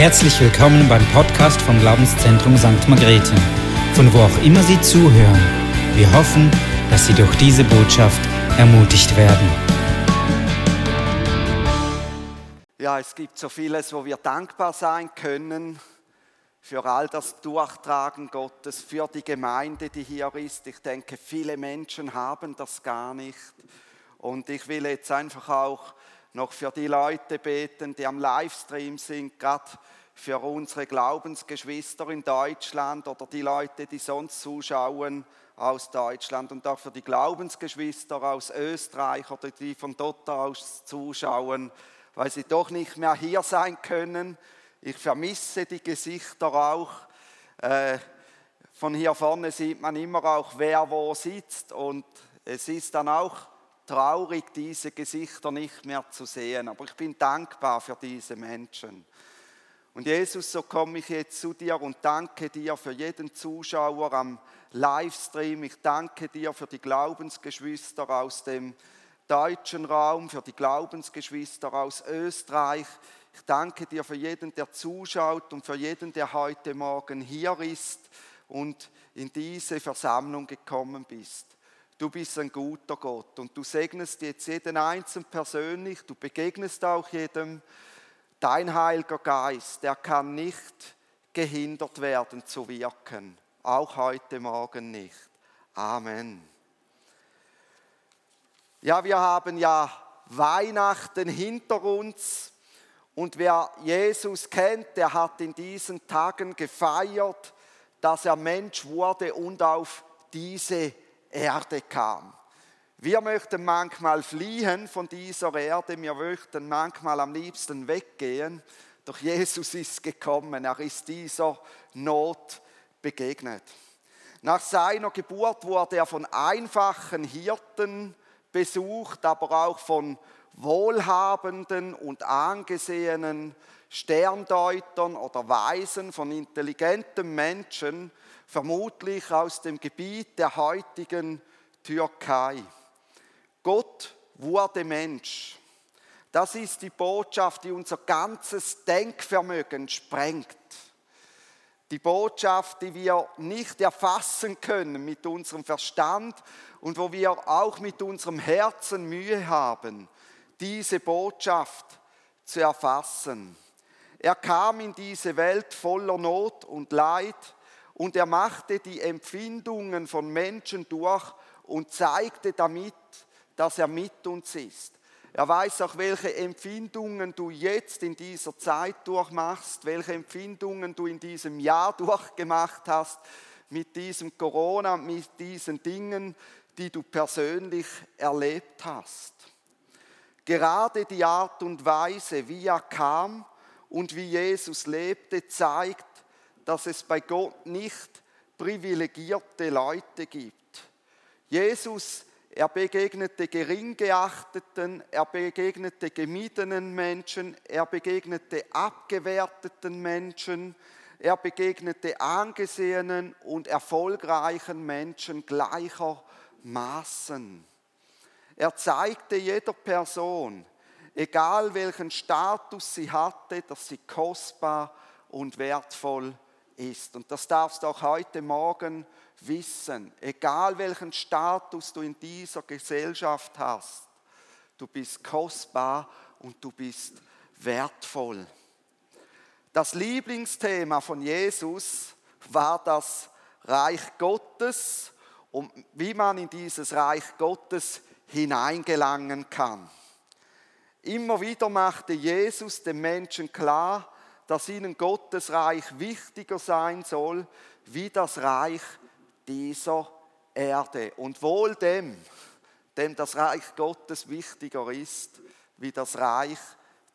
Herzlich willkommen beim Podcast vom Glaubenszentrum St. Margrethe, von wo auch immer Sie zuhören. Wir hoffen, dass Sie durch diese Botschaft ermutigt werden. Ja, es gibt so vieles, wo wir dankbar sein können für all das Durchtragen Gottes, für die Gemeinde, die hier ist. Ich denke, viele Menschen haben das gar nicht. Und ich will jetzt einfach auch noch für die Leute beten, die am Livestream sind, gerade für unsere Glaubensgeschwister in Deutschland oder die Leute, die sonst zuschauen aus Deutschland und auch für die Glaubensgeschwister aus Österreich oder die von dort aus zuschauen, weil sie doch nicht mehr hier sein können. Ich vermisse die Gesichter auch. Äh, von hier vorne sieht man immer auch, wer wo sitzt und es ist dann auch traurig, diese Gesichter nicht mehr zu sehen. Aber ich bin dankbar für diese Menschen. Und Jesus, so komme ich jetzt zu dir und danke dir für jeden Zuschauer am Livestream. Ich danke dir für die Glaubensgeschwister aus dem deutschen Raum, für die Glaubensgeschwister aus Österreich. Ich danke dir für jeden, der zuschaut und für jeden, der heute Morgen hier ist und in diese Versammlung gekommen bist. Du bist ein guter Gott und du segnest jetzt jeden Einzelnen persönlich, du begegnest auch jedem. Dein Heiliger Geist, der kann nicht gehindert werden zu wirken, auch heute Morgen nicht. Amen. Ja, wir haben ja Weihnachten hinter uns und wer Jesus kennt, der hat in diesen Tagen gefeiert, dass er Mensch wurde und auf diese Erde kam. Wir möchten manchmal fliehen von dieser Erde, wir möchten manchmal am liebsten weggehen, doch Jesus ist gekommen, er ist dieser Not begegnet. Nach seiner Geburt wurde er von einfachen Hirten besucht, aber auch von wohlhabenden und angesehenen Sterndeutern oder Weisen, von intelligenten Menschen, vermutlich aus dem Gebiet der heutigen Türkei. Gott wurde Mensch. Das ist die Botschaft, die unser ganzes Denkvermögen sprengt. Die Botschaft, die wir nicht erfassen können mit unserem Verstand und wo wir auch mit unserem Herzen Mühe haben, diese Botschaft zu erfassen. Er kam in diese Welt voller Not und Leid und er machte die Empfindungen von Menschen durch und zeigte damit, dass er mit uns ist. Er weiß auch, welche Empfindungen du jetzt in dieser Zeit durchmachst, welche Empfindungen du in diesem Jahr durchgemacht hast mit diesem Corona, mit diesen Dingen, die du persönlich erlebt hast. Gerade die Art und Weise, wie er kam und wie Jesus lebte, zeigt, dass es bei Gott nicht privilegierte Leute gibt. Jesus, er begegnete gering geachteten, er begegnete gemiedenen Menschen, er begegnete abgewerteten Menschen, er begegnete angesehenen und erfolgreichen Menschen gleichermaßen. Er zeigte jeder Person, egal welchen Status sie hatte, dass sie kostbar und wertvoll ist. Und das darfst du auch heute Morgen wissen, egal welchen Status du in dieser Gesellschaft hast, du bist kostbar und du bist wertvoll. Das Lieblingsthema von Jesus war das Reich Gottes und wie man in dieses Reich Gottes hineingelangen kann. Immer wieder machte Jesus den Menschen klar, dass ihnen Gottes Reich wichtiger sein soll wie das Reich dieser Erde. Und wohl dem, dem das Reich Gottes wichtiger ist wie das Reich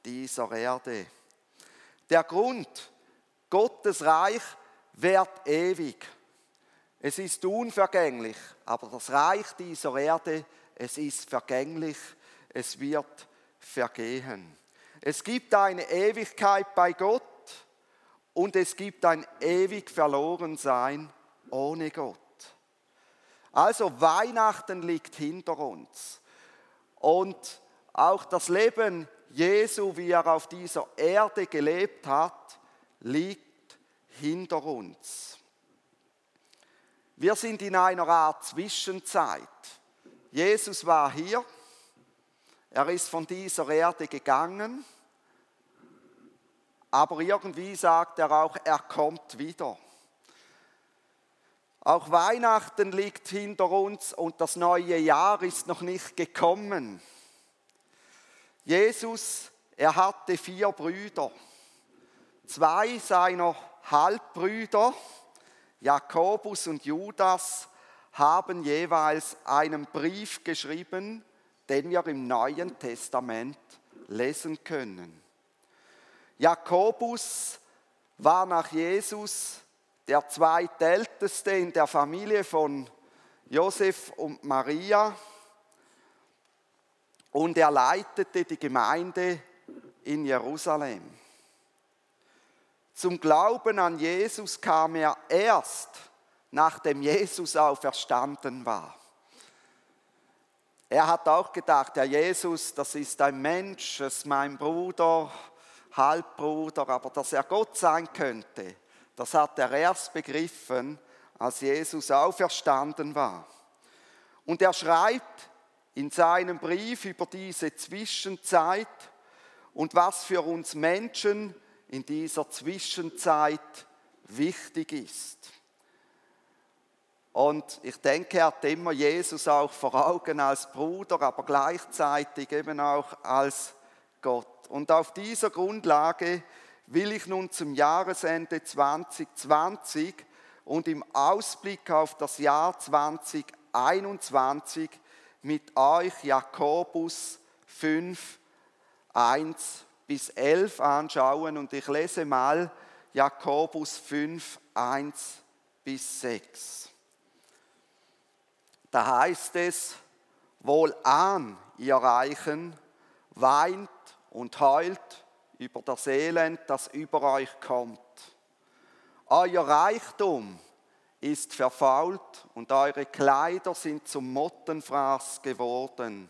dieser Erde. Der Grund, Gottes Reich währt ewig. Es ist unvergänglich, aber das Reich dieser Erde, es ist vergänglich, es wird vergehen. Es gibt eine Ewigkeit bei Gott und es gibt ein ewig Verlorensein ohne Gott. Also Weihnachten liegt hinter uns. Und auch das Leben Jesu, wie er auf dieser Erde gelebt hat, liegt hinter uns. Wir sind in einer Art Zwischenzeit. Jesus war hier, er ist von dieser Erde gegangen, aber irgendwie sagt er auch, er kommt wieder. Auch Weihnachten liegt hinter uns und das neue Jahr ist noch nicht gekommen. Jesus, er hatte vier Brüder. Zwei seiner Halbbrüder, Jakobus und Judas, haben jeweils einen Brief geschrieben, den wir im Neuen Testament lesen können. Jakobus war nach Jesus der zweitälteste in der Familie von Josef und Maria und er leitete die Gemeinde in Jerusalem. Zum Glauben an Jesus kam er erst, nachdem Jesus auferstanden war. Er hat auch gedacht, der Jesus, das ist ein Mensch, das ist mein Bruder, Halbbruder, aber dass er Gott sein könnte, das hat er erst begriffen, als Jesus auferstanden war. Und er schreibt in seinem Brief über diese Zwischenzeit und was für uns Menschen in dieser Zwischenzeit wichtig ist. Und ich denke, er hat immer Jesus auch vor Augen als Bruder, aber gleichzeitig eben auch als Gott. Und auf dieser Grundlage will ich nun zum Jahresende 2020 und im Ausblick auf das Jahr 2021 mit euch Jakobus 5, 1 bis 11 anschauen und ich lese mal Jakobus 5, 1 bis 6. Da heißt es, wohl an, ihr Reichen, weint und heult über das Elend, das über euch kommt. Euer Reichtum ist verfault und eure Kleider sind zum Mottenfraß geworden.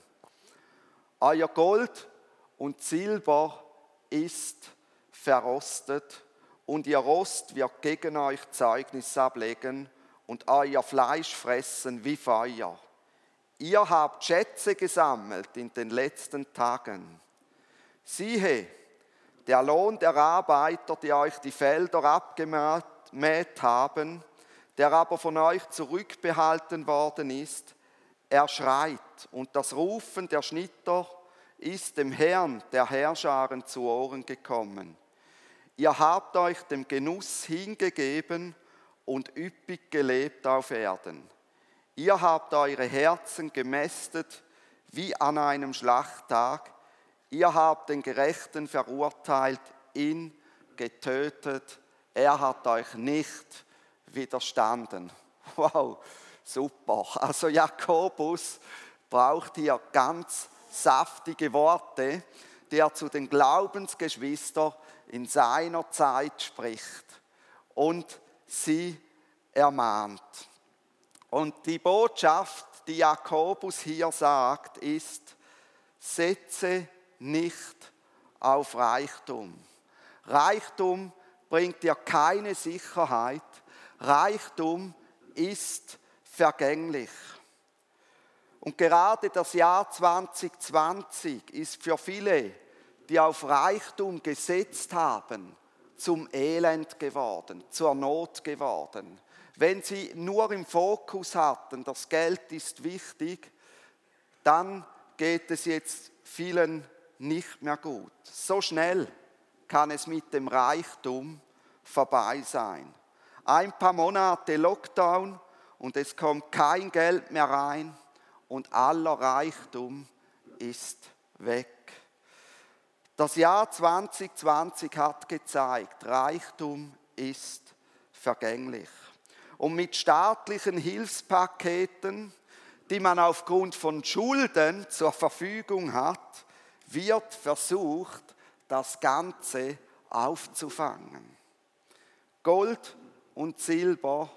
Euer Gold und Silber ist verrostet und ihr Rost wird gegen euch Zeugnis ablegen und euer Fleisch fressen wie Feuer. Ihr habt Schätze gesammelt in den letzten Tagen. Siehe, der Lohn der Arbeiter, die euch die Felder abgemäht haben, der aber von euch zurückbehalten worden ist, er schreit und das Rufen der Schnitter ist dem Herrn der Herrscharen zu Ohren gekommen. Ihr habt euch dem Genuss hingegeben und üppig gelebt auf Erden. Ihr habt eure Herzen gemästet wie an einem Schlachttag. Ihr habt den Gerechten verurteilt, ihn getötet. Er hat euch nicht widerstanden. Wow, super. Also Jakobus braucht hier ganz saftige Worte, die er zu den Glaubensgeschwistern in seiner Zeit spricht und sie ermahnt. Und die Botschaft, die Jakobus hier sagt, ist, setze nicht auf Reichtum. Reichtum bringt dir keine Sicherheit. Reichtum ist vergänglich. Und gerade das Jahr 2020 ist für viele, die auf Reichtum gesetzt haben, zum Elend geworden, zur Not geworden. Wenn sie nur im Fokus hatten, das Geld ist wichtig, dann geht es jetzt vielen nicht mehr gut. So schnell kann es mit dem Reichtum vorbei sein. Ein paar Monate Lockdown und es kommt kein Geld mehr rein und aller Reichtum ist weg. Das Jahr 2020 hat gezeigt, Reichtum ist vergänglich. Und mit staatlichen Hilfspaketen, die man aufgrund von Schulden zur Verfügung hat, wird versucht, das Ganze aufzufangen. Gold und Silber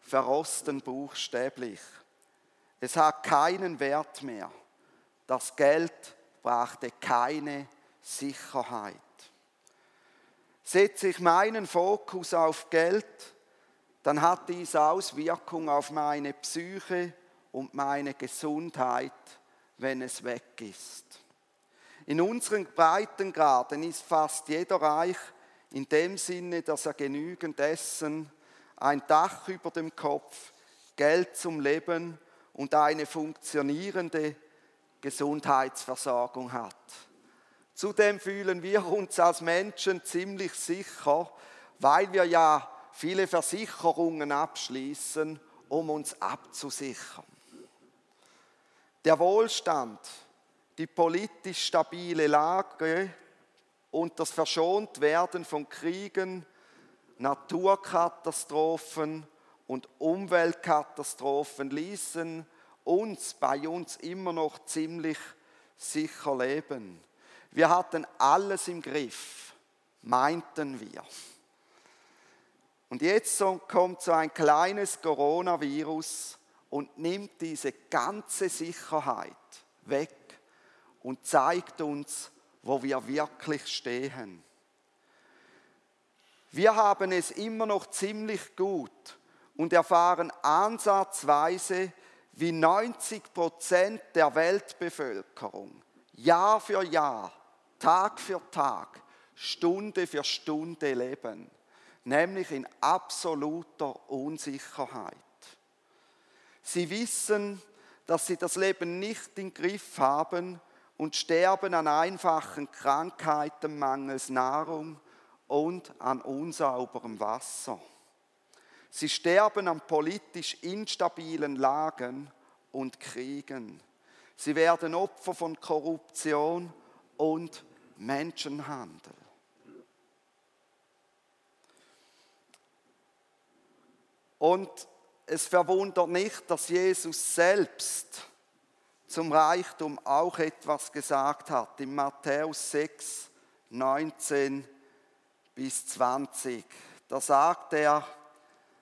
verrosten buchstäblich. Es hat keinen Wert mehr. Das Geld brachte keine Sicherheit. Setze ich meinen Fokus auf Geld, dann hat dies Auswirkungen auf meine Psyche und meine Gesundheit, wenn es weg ist. In unseren Breitengraden ist fast jeder reich in dem Sinne, dass er genügend Essen, ein Dach über dem Kopf, Geld zum Leben und eine funktionierende Gesundheitsversorgung hat. Zudem fühlen wir uns als Menschen ziemlich sicher, weil wir ja viele Versicherungen abschließen, um uns abzusichern. Der Wohlstand, die politisch stabile Lage und das Verschontwerden von Kriegen, Naturkatastrophen und Umweltkatastrophen ließen uns bei uns immer noch ziemlich sicher leben. Wir hatten alles im Griff, meinten wir. Und jetzt kommt so ein kleines Coronavirus und nimmt diese ganze Sicherheit weg und zeigt uns, wo wir wirklich stehen. Wir haben es immer noch ziemlich gut und erfahren ansatzweise, wie 90 Prozent der Weltbevölkerung Jahr für Jahr Tag für Tag, Stunde für Stunde leben, nämlich in absoluter Unsicherheit. Sie wissen, dass sie das Leben nicht im Griff haben und sterben an einfachen Krankheiten mangels Nahrung und an unsauberem Wasser. Sie sterben an politisch instabilen Lagen und Kriegen. Sie werden Opfer von Korruption und Menschenhandel. Und es verwundert nicht, dass Jesus selbst zum Reichtum auch etwas gesagt hat. In Matthäus 6, 19 bis 20. Da sagt er,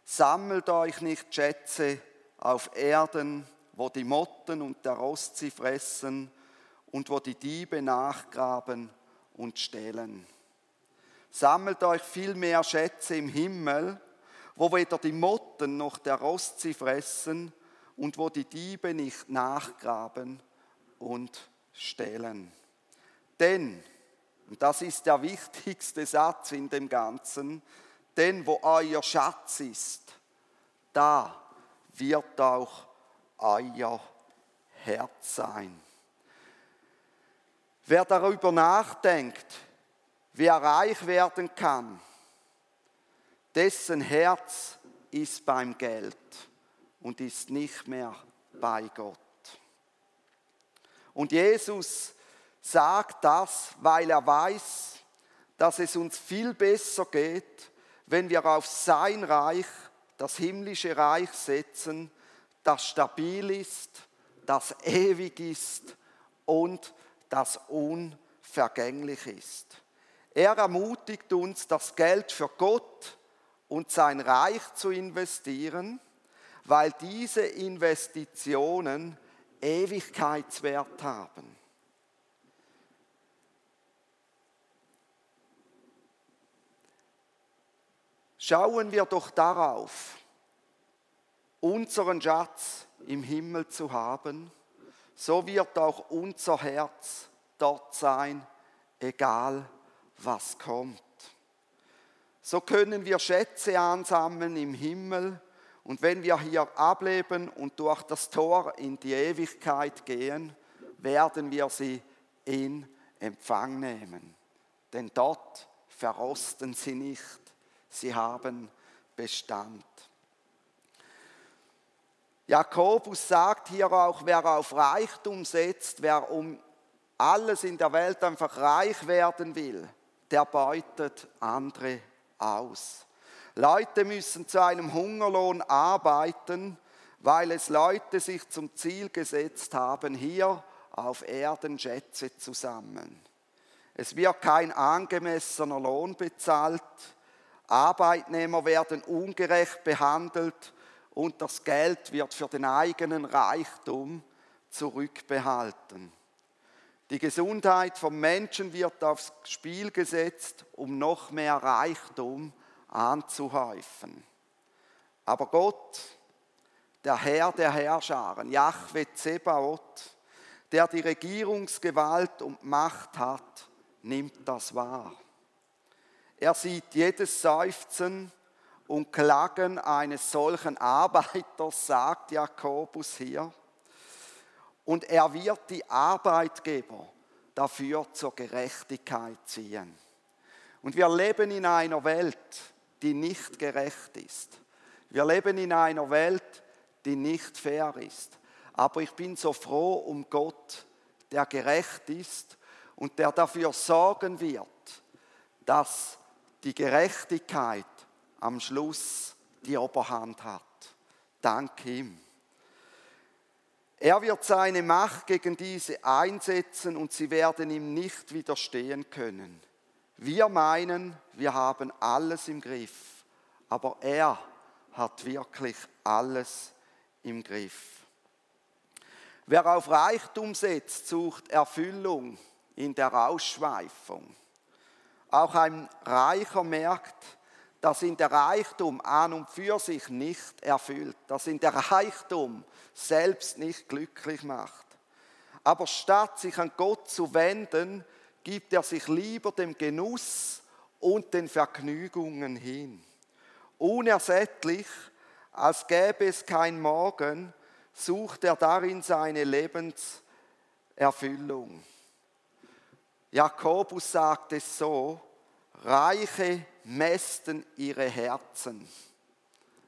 sammelt euch nicht Schätze auf Erden, wo die Motten und der Rost sie fressen und wo die Diebe nachgraben und stehlen. Sammelt euch viel mehr Schätze im Himmel, wo weder die Motten noch der Rost sie fressen und wo die Diebe nicht nachgraben und stehlen. Denn, und das ist der wichtigste Satz in dem Ganzen, denn wo euer Schatz ist, da wird auch euer Herz sein. Wer darüber nachdenkt, wie er reich werden kann, dessen Herz ist beim Geld und ist nicht mehr bei Gott. Und Jesus sagt das, weil er weiß, dass es uns viel besser geht, wenn wir auf sein Reich, das himmlische Reich setzen, das stabil ist, das ewig ist und das unvergänglich ist. Er ermutigt uns, das Geld für Gott und sein Reich zu investieren, weil diese Investitionen Ewigkeitswert haben. Schauen wir doch darauf, unseren Schatz im Himmel zu haben so wird auch unser Herz dort sein, egal was kommt. So können wir Schätze ansammeln im Himmel und wenn wir hier ableben und durch das Tor in die Ewigkeit gehen, werden wir sie in Empfang nehmen. Denn dort verrosten sie nicht, sie haben Bestand. Jakobus sagt hier auch, wer auf Reichtum setzt, wer um alles in der Welt einfach reich werden will, der beutet andere aus. Leute müssen zu einem Hungerlohn arbeiten, weil es Leute sich zum Ziel gesetzt haben, hier auf Erden Schätze zu sammeln. Es wird kein angemessener Lohn bezahlt, Arbeitnehmer werden ungerecht behandelt und das Geld wird für den eigenen Reichtum zurückbehalten. Die Gesundheit vom Menschen wird aufs Spiel gesetzt, um noch mehr Reichtum anzuhäufen. Aber Gott, der Herr der Herrscharen, Jahwe Zebaoth, der die Regierungsgewalt und Macht hat, nimmt das wahr. Er sieht jedes Seufzen und Klagen eines solchen Arbeiters, sagt Jakobus hier. Und er wird die Arbeitgeber dafür zur Gerechtigkeit ziehen. Und wir leben in einer Welt, die nicht gerecht ist. Wir leben in einer Welt, die nicht fair ist. Aber ich bin so froh um Gott, der gerecht ist und der dafür sorgen wird, dass die Gerechtigkeit am Schluss die Oberhand hat. Dank ihm. Er wird seine Macht gegen diese einsetzen und sie werden ihm nicht widerstehen können. Wir meinen, wir haben alles im Griff, aber er hat wirklich alles im Griff. Wer auf Reichtum setzt, sucht Erfüllung in der Ausschweifung. Auch ein Reicher merkt, dass ihn der Reichtum an und für sich nicht erfüllt, dass ihn der Reichtum selbst nicht glücklich macht. Aber statt sich an Gott zu wenden, gibt er sich lieber dem Genuss und den Vergnügungen hin. Unersättlich, als gäbe es kein Morgen, sucht er darin seine Lebenserfüllung. Jakobus sagt es so, Reiche mästen ihre Herzen,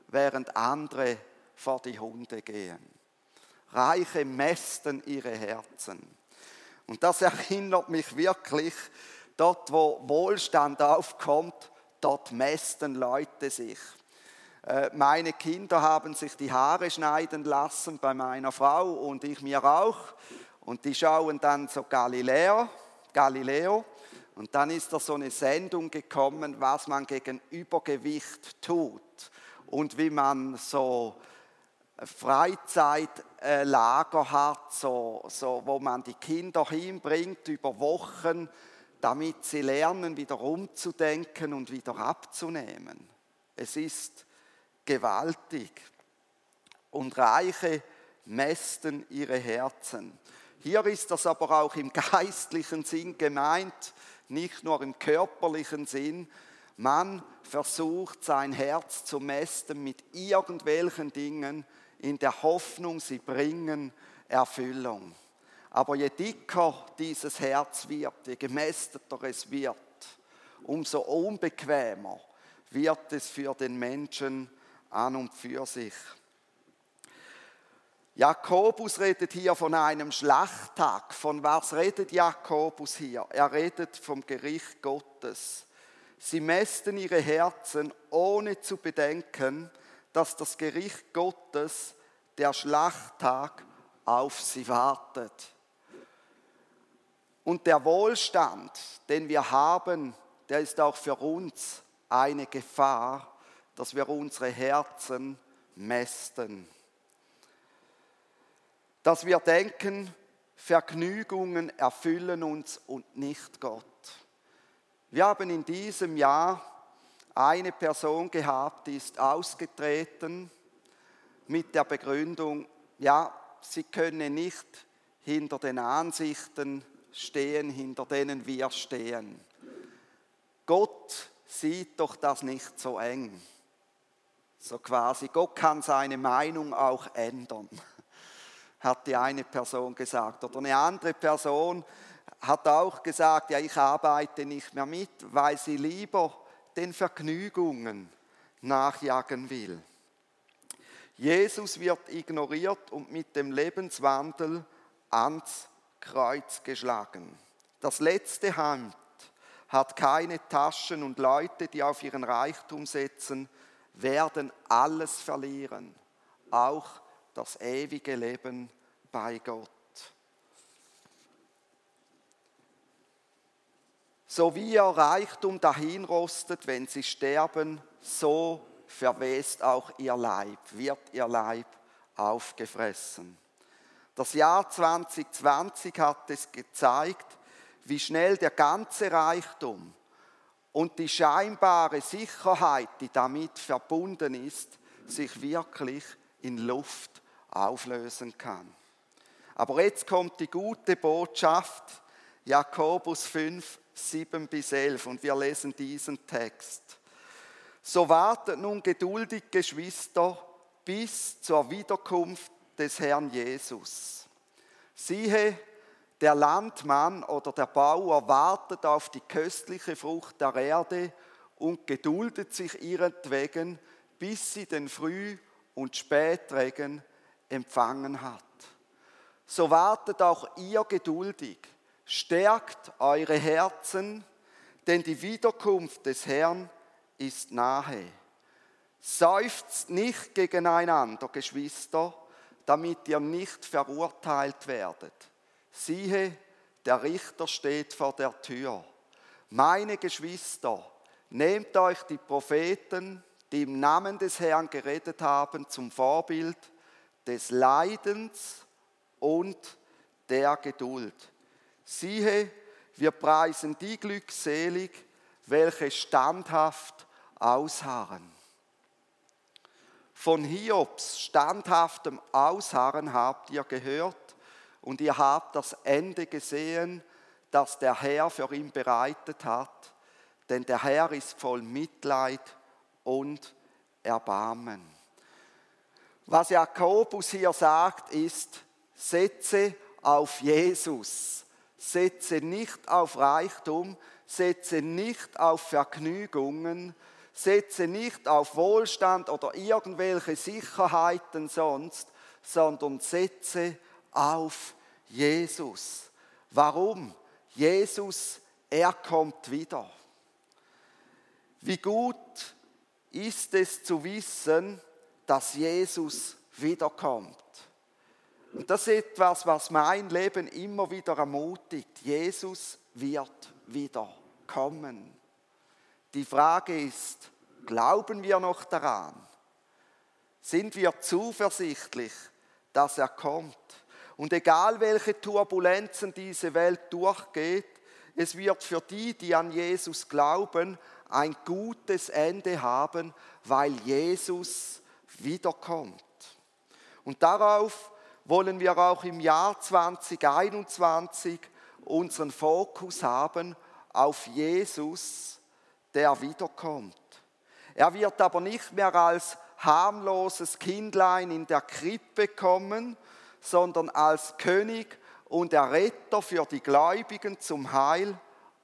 während andere vor die Hunde gehen. Reiche mästen ihre Herzen. Und das erinnert mich wirklich, dort wo Wohlstand aufkommt, dort mästen Leute sich. Äh, meine Kinder haben sich die Haare schneiden lassen bei meiner Frau und ich mir auch. Und die schauen dann so Galileo, Galileo. Und dann ist da so eine Sendung gekommen, was man gegen Übergewicht tut und wie man so Freizeitlager hat, so, so, wo man die Kinder hinbringt über Wochen, damit sie lernen, wieder umzudenken und wieder abzunehmen. Es ist gewaltig. Und Reiche mästen ihre Herzen. Hier ist das aber auch im geistlichen Sinn gemeint, nicht nur im körperlichen Sinn. Man versucht sein Herz zu mästen mit irgendwelchen Dingen in der Hoffnung, sie bringen Erfüllung. Aber je dicker dieses Herz wird, je gemästeter es wird, umso unbequemer wird es für den Menschen an und für sich. Jakobus redet hier von einem Schlachttag. Von was redet Jakobus hier? Er redet vom Gericht Gottes. Sie mästen ihre Herzen, ohne zu bedenken, dass das Gericht Gottes, der Schlachttag, auf sie wartet. Und der Wohlstand, den wir haben, der ist auch für uns eine Gefahr, dass wir unsere Herzen mästen dass wir denken, Vergnügungen erfüllen uns und nicht Gott. Wir haben in diesem Jahr eine Person gehabt, die ist ausgetreten mit der Begründung, ja, sie könne nicht hinter den Ansichten stehen, hinter denen wir stehen. Gott sieht doch das nicht so eng. So quasi, Gott kann seine Meinung auch ändern hat die eine Person gesagt. Oder eine andere Person hat auch gesagt, ja, ich arbeite nicht mehr mit, weil sie lieber den Vergnügungen nachjagen will. Jesus wird ignoriert und mit dem Lebenswandel ans Kreuz geschlagen. Das letzte Hand hat keine Taschen und Leute, die auf ihren Reichtum setzen, werden alles verlieren, auch das ewige Leben bei Gott. So wie ihr Reichtum dahinrostet, wenn sie sterben, so verwest auch ihr Leib, wird ihr Leib aufgefressen. Das Jahr 2020 hat es gezeigt, wie schnell der ganze Reichtum und die scheinbare Sicherheit, die damit verbunden ist, sich wirklich in Luft auflösen kann. Aber jetzt kommt die gute Botschaft, Jakobus 5, 7 bis 11, und wir lesen diesen Text. So wartet nun geduldig, Geschwister, bis zur Wiederkunft des Herrn Jesus. Siehe, der Landmann oder der Bauer wartet auf die köstliche Frucht der Erde und geduldet sich ihretwegen, bis sie den Früh- und Spätregen empfangen hat. So wartet auch ihr geduldig, stärkt eure Herzen, denn die Wiederkunft des Herrn ist nahe. Seufzt nicht gegeneinander, Geschwister, damit ihr nicht verurteilt werdet. Siehe, der Richter steht vor der Tür. Meine Geschwister, nehmt euch die Propheten, die im Namen des Herrn geredet haben, zum Vorbild des Leidens und der Geduld. Siehe, wir preisen die glückselig, welche standhaft ausharren. Von Hiobs standhaftem Ausharren habt ihr gehört und ihr habt das Ende gesehen, das der Herr für ihn bereitet hat, denn der Herr ist voll Mitleid und Erbarmen. Was Jakobus hier sagt, ist, setze auf Jesus, setze nicht auf Reichtum, setze nicht auf Vergnügungen, setze nicht auf Wohlstand oder irgendwelche Sicherheiten sonst, sondern setze auf Jesus. Warum? Jesus, er kommt wieder. Wie gut ist es zu wissen, dass Jesus wiederkommt. Und das ist etwas, was mein Leben immer wieder ermutigt. Jesus wird wieder kommen. Die Frage ist, glauben wir noch daran? Sind wir zuversichtlich, dass er kommt? Und egal welche Turbulenzen diese Welt durchgeht, es wird für die, die an Jesus glauben, ein gutes Ende haben, weil Jesus wiederkommt. Und darauf wollen wir auch im Jahr 2021 unseren Fokus haben auf Jesus, der wiederkommt. Er wird aber nicht mehr als harmloses Kindlein in der Krippe kommen, sondern als König und Erretter für die Gläubigen zum Heil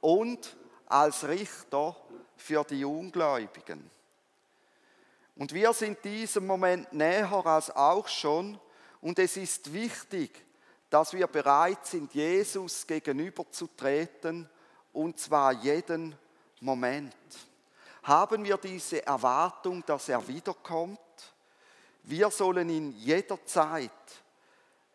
und als Richter für die Ungläubigen. Und wir sind diesem Moment näher als auch schon und es ist wichtig, dass wir bereit sind, Jesus gegenüberzutreten und zwar jeden Moment. Haben wir diese Erwartung, dass er wiederkommt? Wir sollen ihn jederzeit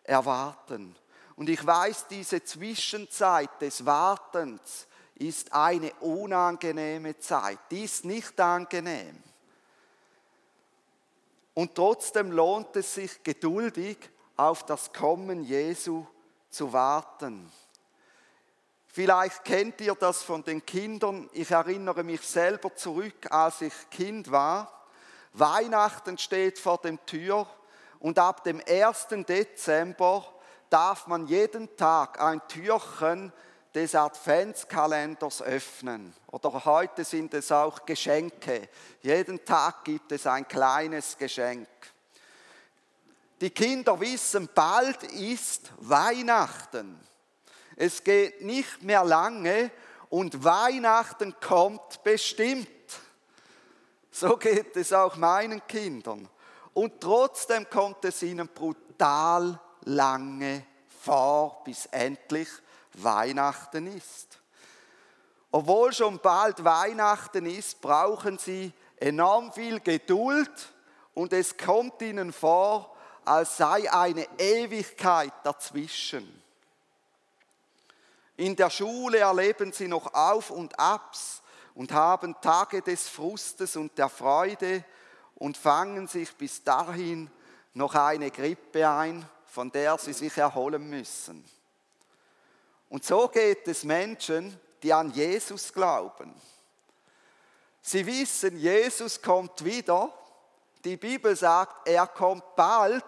erwarten. Und ich weiß, diese Zwischenzeit des Wartens ist eine unangenehme Zeit. Die ist nicht angenehm. Und trotzdem lohnt es sich geduldig auf das Kommen Jesu zu warten. Vielleicht kennt ihr das von den Kindern. Ich erinnere mich selber zurück, als ich Kind war. Weihnachten steht vor dem Tür und ab dem 1. Dezember darf man jeden Tag ein Türchen des Adventskalenders öffnen. Oder heute sind es auch Geschenke. Jeden Tag gibt es ein kleines Geschenk. Die Kinder wissen, bald ist Weihnachten. Es geht nicht mehr lange und Weihnachten kommt bestimmt. So geht es auch meinen Kindern. Und trotzdem kommt es ihnen brutal lange vor, bis endlich Weihnachten ist. Obwohl schon bald Weihnachten ist, brauchen sie enorm viel Geduld und es kommt ihnen vor, als sei eine Ewigkeit dazwischen. In der Schule erleben sie noch Auf und Abs und haben Tage des Frustes und der Freude und fangen sich bis dahin noch eine Grippe ein, von der sie sich erholen müssen. Und so geht es Menschen, die an Jesus glauben. Sie wissen, Jesus kommt wieder. Die Bibel sagt, er kommt bald,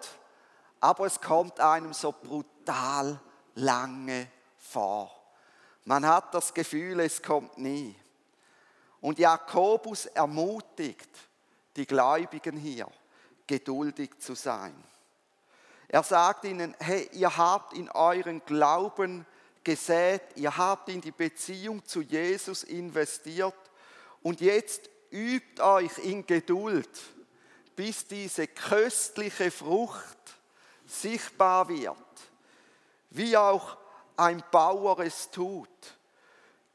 aber es kommt einem so brutal lange vor. Man hat das Gefühl, es kommt nie. Und Jakobus ermutigt die Gläubigen hier, geduldig zu sein. Er sagt ihnen, hey, ihr habt in euren Glauben gesät, ihr habt in die Beziehung zu Jesus investiert und jetzt übt euch in Geduld, bis diese köstliche Frucht sichtbar wird, wie auch ein Bauer es tut.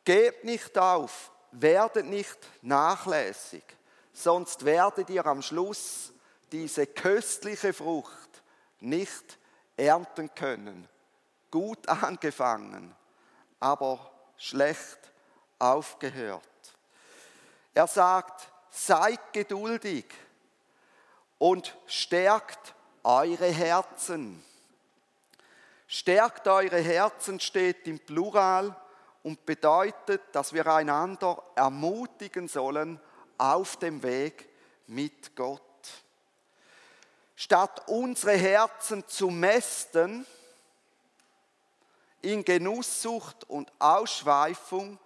Gebt nicht auf, werdet nicht nachlässig, sonst werdet ihr am Schluss diese köstliche Frucht nicht ernten können. Gut angefangen, aber schlecht aufgehört. Er sagt, seid geduldig und stärkt eure Herzen. Stärkt eure Herzen steht im Plural und bedeutet, dass wir einander ermutigen sollen auf dem Weg mit Gott. Statt unsere Herzen zu mästen in Genusssucht und Ausschweifung,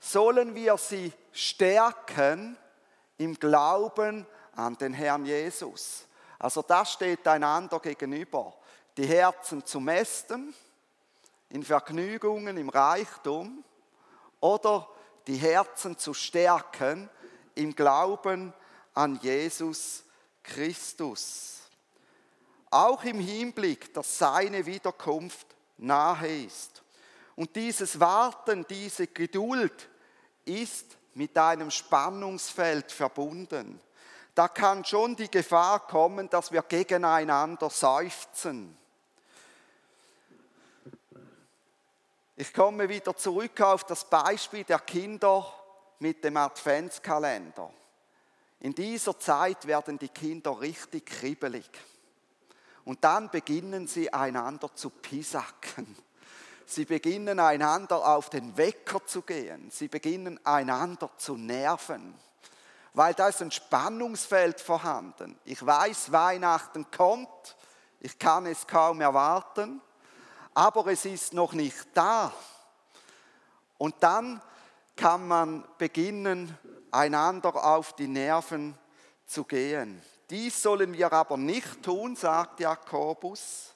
sollen wir sie stärken im Glauben an den Herrn Jesus. Also das steht einander gegenüber. Die Herzen zu mästen in Vergnügungen, im Reichtum oder die Herzen zu stärken im Glauben an Jesus Christus. Auch im Hinblick, dass seine Wiederkunft nahe ist. Und dieses Warten, diese Geduld ist mit einem Spannungsfeld verbunden. Da kann schon die Gefahr kommen, dass wir gegeneinander seufzen. Ich komme wieder zurück auf das Beispiel der Kinder mit dem Adventskalender. In dieser Zeit werden die Kinder richtig kribbelig. Und dann beginnen sie einander zu pisacken. Sie beginnen einander auf den Wecker zu gehen. Sie beginnen einander zu nerven. Weil da ist ein Spannungsfeld vorhanden. Ich weiß, Weihnachten kommt. Ich kann es kaum erwarten. Aber es ist noch nicht da. Und dann kann man beginnen, einander auf die Nerven zu gehen. Dies sollen wir aber nicht tun, sagt Jakobus,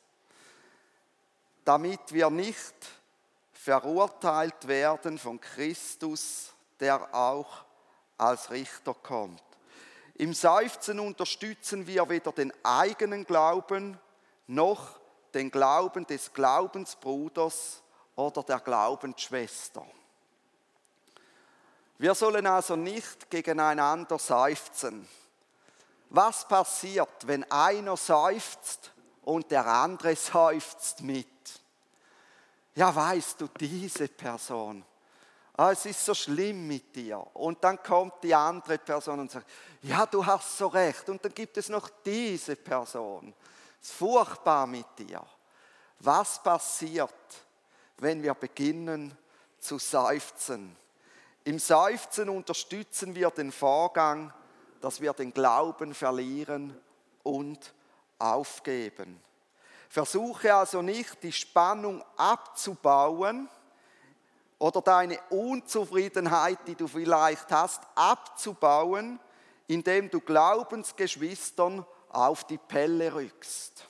damit wir nicht verurteilt werden von Christus, der auch als Richter kommt. Im Seufzen unterstützen wir weder den eigenen Glauben noch den Glauben des Glaubensbruders oder der Glaubensschwester. Wir sollen also nicht gegeneinander seufzen. Was passiert, wenn einer seufzt und der andere seufzt mit? Ja, weißt du, diese Person, ah, es ist so schlimm mit dir. Und dann kommt die andere Person und sagt, ja, du hast so recht. Und dann gibt es noch diese Person. Es ist furchtbar mit dir. Was passiert, wenn wir beginnen zu seufzen? Im Seufzen unterstützen wir den Vorgang, dass wir den Glauben verlieren und aufgeben. Versuche also nicht, die Spannung abzubauen oder deine Unzufriedenheit, die du vielleicht hast, abzubauen, indem du Glaubensgeschwistern auf die Pelle rückst.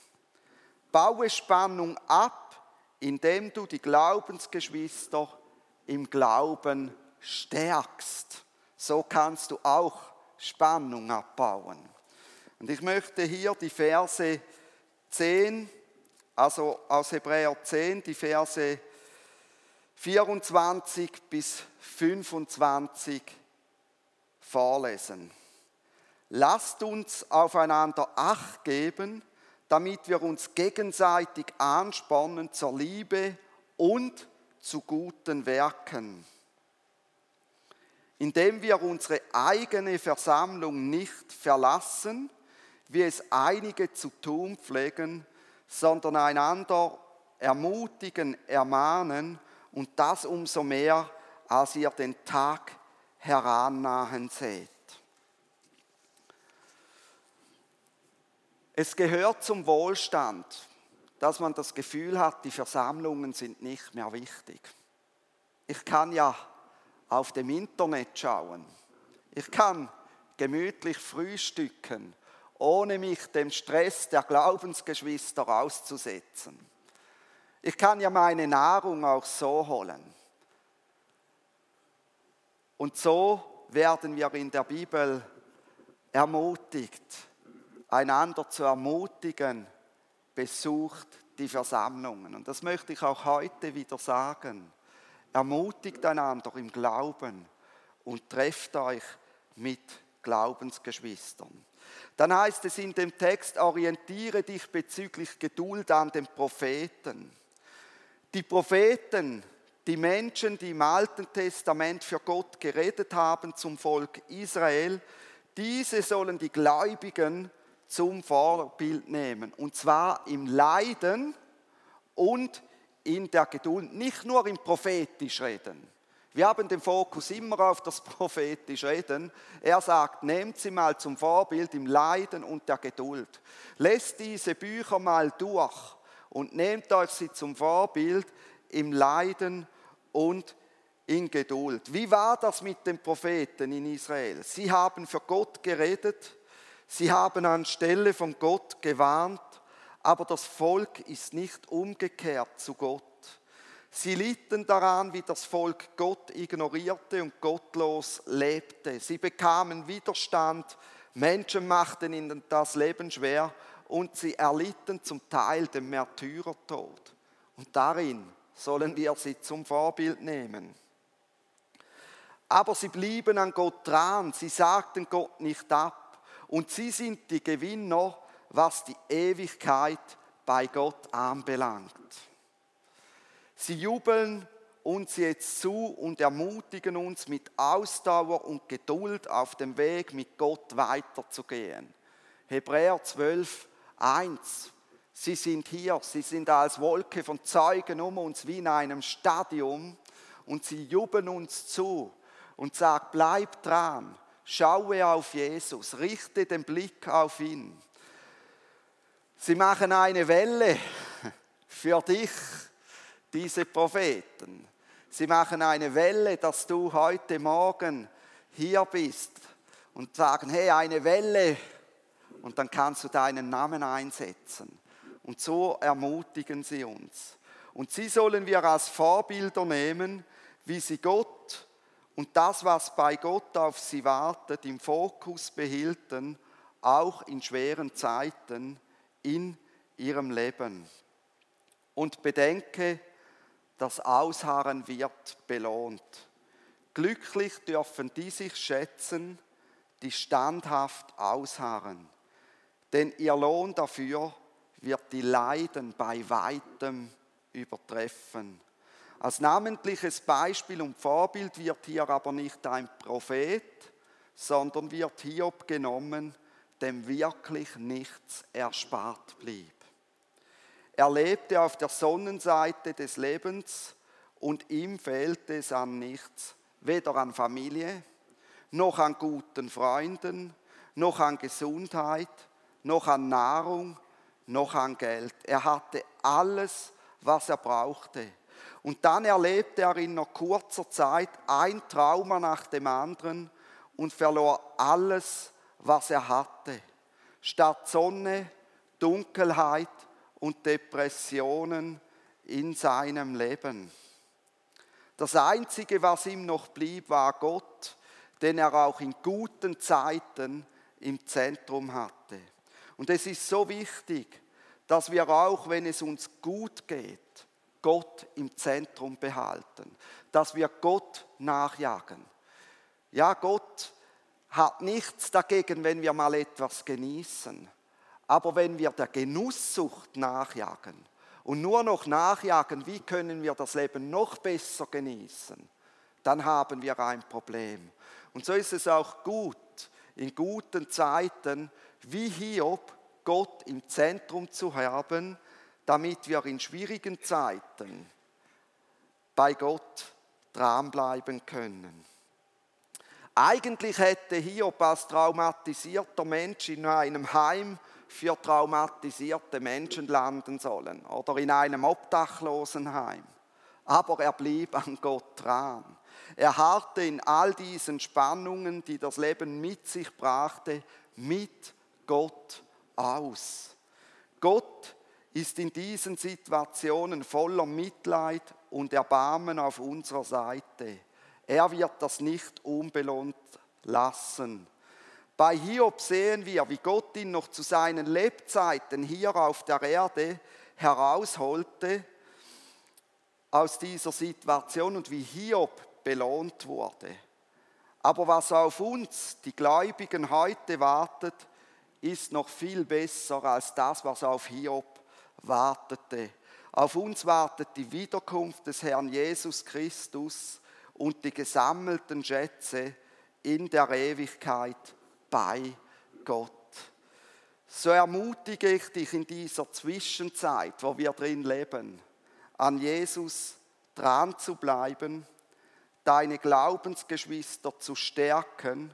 Baue Spannung ab, indem du die Glaubensgeschwister im Glauben stärkst. So kannst du auch Spannung abbauen. Und ich möchte hier die Verse 10, also aus Hebräer 10, die Verse 24 bis 25 vorlesen. Lasst uns aufeinander Acht geben, damit wir uns gegenseitig anspornen zur Liebe und zu guten Werken indem wir unsere eigene Versammlung nicht verlassen, wie es einige zu tun pflegen, sondern einander ermutigen, ermahnen und das umso mehr, als ihr den Tag herannahen seht. Es gehört zum Wohlstand, dass man das Gefühl hat, die Versammlungen sind nicht mehr wichtig. Ich kann ja auf dem Internet schauen. Ich kann gemütlich frühstücken, ohne mich dem Stress der Glaubensgeschwister auszusetzen. Ich kann ja meine Nahrung auch so holen. Und so werden wir in der Bibel ermutigt, einander zu ermutigen, besucht die Versammlungen. Und das möchte ich auch heute wieder sagen. Ermutigt einander im Glauben und trefft euch mit Glaubensgeschwistern. Dann heißt es in dem Text, orientiere dich bezüglich Geduld an den Propheten. Die Propheten, die Menschen, die im Alten Testament für Gott geredet haben zum Volk Israel, diese sollen die Gläubigen zum Vorbild nehmen. Und zwar im Leiden und in der Geduld, nicht nur im prophetisch Reden. Wir haben den Fokus immer auf das prophetisch Reden. Er sagt, nehmt sie mal zum Vorbild im Leiden und der Geduld. Lest diese Bücher mal durch und nehmt euch sie zum Vorbild im Leiden und in Geduld. Wie war das mit den Propheten in Israel? Sie haben für Gott geredet, sie haben anstelle von Gott gewarnt, aber das Volk ist nicht umgekehrt zu Gott. Sie litten daran, wie das Volk Gott ignorierte und gottlos lebte. Sie bekamen Widerstand, Menschen machten ihnen das Leben schwer und sie erlitten zum Teil den Märtyrertod. Und darin sollen wir sie zum Vorbild nehmen. Aber sie blieben an Gott dran, sie sagten Gott nicht ab und sie sind die Gewinner, was die Ewigkeit bei Gott anbelangt. Sie jubeln uns jetzt zu und ermutigen uns mit Ausdauer und Geduld auf dem Weg mit Gott weiterzugehen. Hebräer 12, 1. Sie sind hier, sie sind als Wolke von Zeugen um uns wie in einem Stadium und sie jubeln uns zu und sagen, bleib dran, schaue auf Jesus, richte den Blick auf ihn. Sie machen eine Welle für dich, diese Propheten. Sie machen eine Welle, dass du heute Morgen hier bist und sagen, hey, eine Welle, und dann kannst du deinen Namen einsetzen. Und so ermutigen sie uns. Und sie sollen wir als Vorbilder nehmen, wie sie Gott und das, was bei Gott auf sie wartet, im Fokus behielten, auch in schweren Zeiten in ihrem Leben. Und bedenke, das Ausharren wird belohnt. Glücklich dürfen die sich schätzen, die standhaft ausharren. Denn ihr Lohn dafür wird die Leiden bei weitem übertreffen. Als namentliches Beispiel und Vorbild wird hier aber nicht ein Prophet, sondern wird Hiob genommen, dem wirklich nichts erspart blieb. Er lebte auf der Sonnenseite des Lebens und ihm fehlte es an nichts, weder an Familie, noch an guten Freunden, noch an Gesundheit, noch an Nahrung, noch an Geld. Er hatte alles, was er brauchte. Und dann erlebte er in noch kurzer Zeit ein Trauma nach dem anderen und verlor alles, was er hatte. Statt Sonne, Dunkelheit und Depressionen in seinem Leben. Das Einzige, was ihm noch blieb, war Gott, den er auch in guten Zeiten im Zentrum hatte. Und es ist so wichtig, dass wir auch, wenn es uns gut geht, Gott im Zentrum behalten, dass wir Gott nachjagen. Ja, Gott hat nichts dagegen, wenn wir mal etwas genießen. Aber wenn wir der Genusssucht nachjagen und nur noch nachjagen, wie können wir das Leben noch besser genießen, dann haben wir ein Problem. Und so ist es auch gut, in guten Zeiten wie Hiob Gott im Zentrum zu haben, damit wir in schwierigen Zeiten bei Gott dranbleiben können. Eigentlich hätte Hiob als traumatisierter Mensch in einem Heim für traumatisierte Menschen landen sollen oder in einem Obdachlosenheim. Aber er blieb an Gott dran. Er harrte in all diesen Spannungen, die das Leben mit sich brachte, mit Gott aus. Gott ist in diesen Situationen voller Mitleid und Erbarmen auf unserer Seite. Er wird das nicht unbelohnt lassen. Bei Hiob sehen wir, wie Gott ihn noch zu seinen Lebzeiten hier auf der Erde herausholte aus dieser Situation und wie Hiob belohnt wurde. Aber was auf uns, die Gläubigen, heute wartet, ist noch viel besser als das, was auf Hiob wartete. Auf uns wartet die Wiederkunft des Herrn Jesus Christus und die gesammelten Schätze in der Ewigkeit bei Gott. So ermutige ich dich in dieser Zwischenzeit, wo wir drin leben, an Jesus dran zu bleiben, deine Glaubensgeschwister zu stärken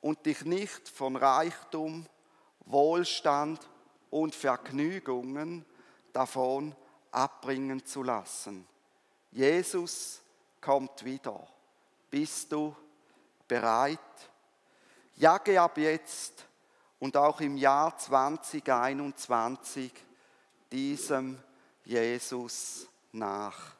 und dich nicht von Reichtum, Wohlstand und Vergnügungen davon abbringen zu lassen. Jesus kommt wieder. Bist du bereit? Jage ab jetzt und auch im Jahr 2021 diesem Jesus nach.